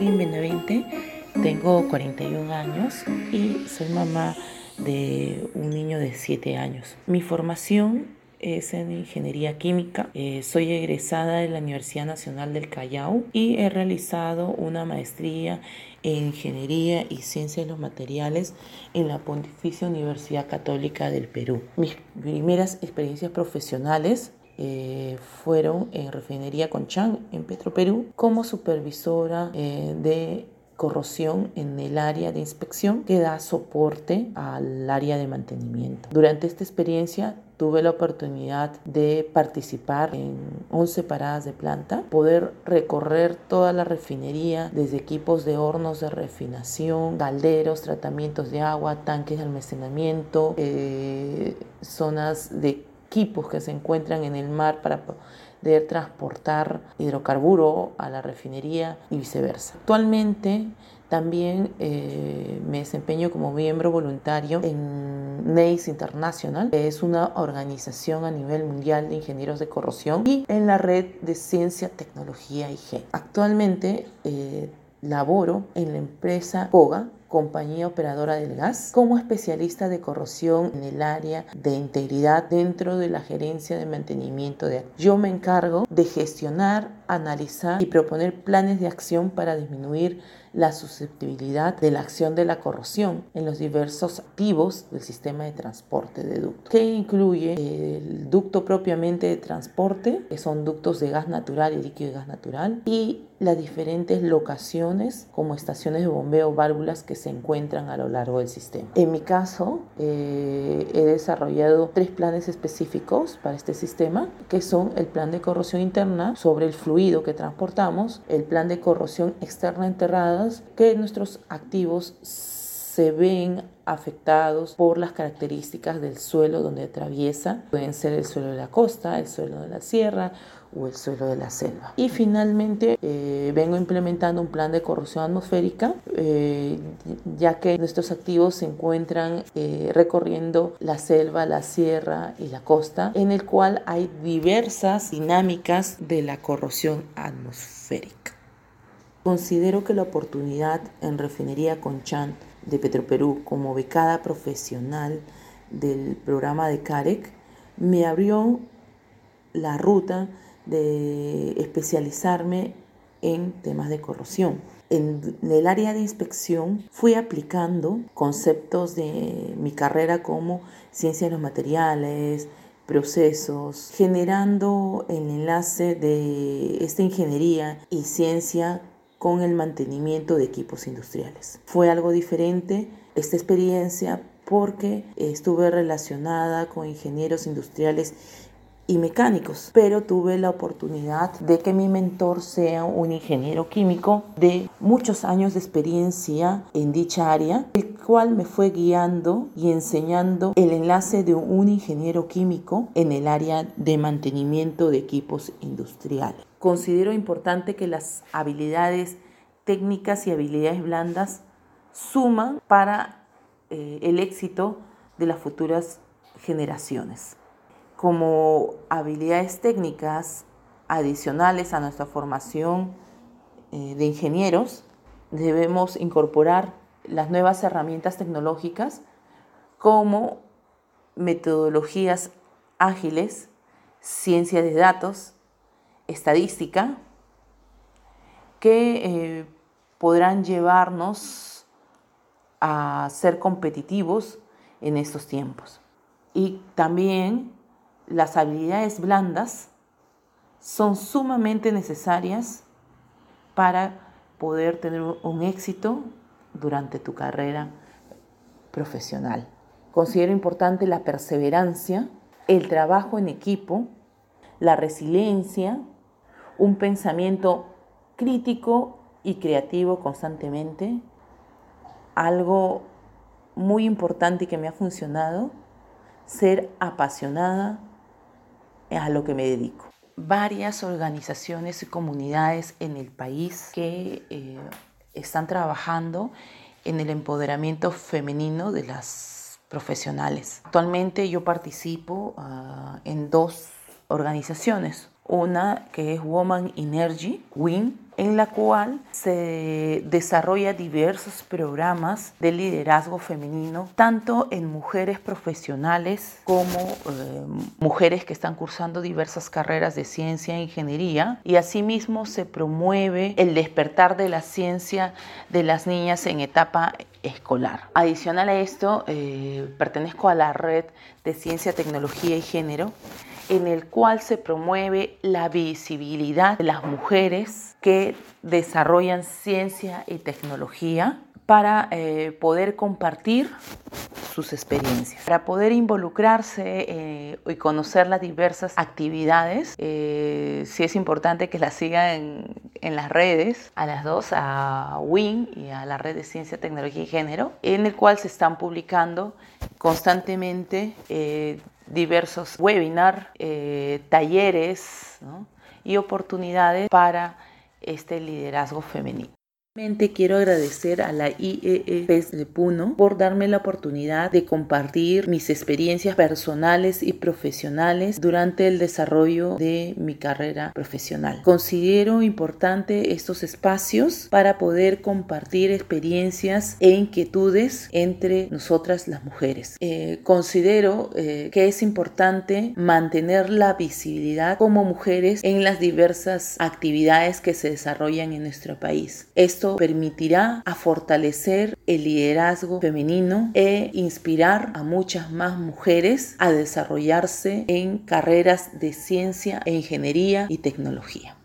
Catherine Benavente, tengo 41 años y soy mamá de un niño de 7 años. Mi formación es en ingeniería química. Eh, soy egresada de la Universidad Nacional del Callao y he realizado una maestría en ingeniería y ciencia de los materiales en la Pontificia Universidad Católica del Perú. Mis primeras experiencias profesionales eh, fueron en refinería Conchán en Petroperú como supervisora eh, de corrosión en el área de inspección que da soporte al área de mantenimiento. Durante esta experiencia tuve la oportunidad de participar en 11 paradas de planta, poder recorrer toda la refinería, desde equipos de hornos de refinación, calderos, tratamientos de agua, tanques de almacenamiento, eh, zonas de equipos que se encuentran en el mar para de transportar hidrocarburo a la refinería y viceversa. Actualmente también eh, me desempeño como miembro voluntario en NEIS International, que es una organización a nivel mundial de ingenieros de corrosión, y en la red de ciencia, tecnología y gen. Actualmente eh, laboro en la empresa POGA, compañía operadora del gas, como especialista de corrosión en el área de integridad dentro de la gerencia de mantenimiento de Yo me encargo de gestionar, analizar y proponer planes de acción para disminuir la susceptibilidad de la acción de la corrosión en los diversos activos del sistema de transporte de ducto, que incluye el ducto propiamente de transporte, que son ductos de gas natural y líquido de gas natural, y las diferentes locaciones como estaciones de bombeo, válvulas que se encuentran a lo largo del sistema. En mi caso, eh, he desarrollado tres planes específicos para este sistema, que son el plan de corrosión interna sobre el fluido que transportamos, el plan de corrosión externa que nuestros activos se ven afectados por las características del suelo donde atraviesa. Pueden ser el suelo de la costa, el suelo de la sierra o el suelo de la selva. Y finalmente eh, vengo implementando un plan de corrosión atmosférica, eh, ya que nuestros activos se encuentran eh, recorriendo la selva, la sierra y la costa, en el cual hay diversas dinámicas de la corrosión atmosférica. Considero que la oportunidad en refinería Conchan de Petroperú como becada profesional del programa de CAREC me abrió la ruta de especializarme en temas de corrosión. En el área de inspección fui aplicando conceptos de mi carrera como ciencia de los materiales, procesos, generando el enlace de esta ingeniería y ciencia con el mantenimiento de equipos industriales. Fue algo diferente esta experiencia porque estuve relacionada con ingenieros industriales y mecánicos, pero tuve la oportunidad de que mi mentor sea un ingeniero químico de muchos años de experiencia en dicha área, el cual me fue guiando y enseñando el enlace de un ingeniero químico en el área de mantenimiento de equipos industriales considero importante que las habilidades técnicas y habilidades blandas suman para eh, el éxito de las futuras generaciones. Como habilidades técnicas adicionales a nuestra formación eh, de ingenieros, debemos incorporar las nuevas herramientas tecnológicas como metodologías ágiles, ciencia de datos, estadística que eh, podrán llevarnos a ser competitivos en estos tiempos. Y también las habilidades blandas son sumamente necesarias para poder tener un éxito durante tu carrera profesional. Considero importante la perseverancia, el trabajo en equipo, la resiliencia un pensamiento crítico y creativo constantemente, algo muy importante que me ha funcionado, ser apasionada a lo que me dedico. Varias organizaciones y comunidades en el país que eh, están trabajando en el empoderamiento femenino de las profesionales. Actualmente yo participo ah, en dos organizaciones. Una que es Woman Energy, WIN, en la cual se desarrolla diversos programas de liderazgo femenino, tanto en mujeres profesionales como eh, mujeres que están cursando diversas carreras de ciencia e ingeniería, y asimismo se promueve el despertar de la ciencia de las niñas en etapa escolar. Adicional a esto, eh, pertenezco a la red de ciencia, tecnología y género, en el cual se promueve la visibilidad de las mujeres que desarrollan ciencia y tecnología para eh, poder compartir sus experiencias, para poder involucrarse eh, y conocer las diversas actividades. Eh, sí es importante que las sigan en, las redes, a las dos, a WIN y a la red de Ciencia, Tecnología y Género, en el cual se están publicando constantemente diversos webinars, talleres y oportunidades para este liderazgo femenino. Quiero agradecer a la IEE PES de Puno por darme la oportunidad de compartir mis experiencias personales y profesionales durante el desarrollo de mi carrera profesional. Considero importante estos espacios para poder compartir experiencias e inquietudes entre nosotras las mujeres. Eh, considero eh, que es importante mantener la visibilidad como mujeres en las diversas actividades que se desarrollan en nuestro país. Permitirá a fortalecer el liderazgo femenino e inspirar a muchas más mujeres a desarrollarse en carreras de ciencia ingeniería y tecnología.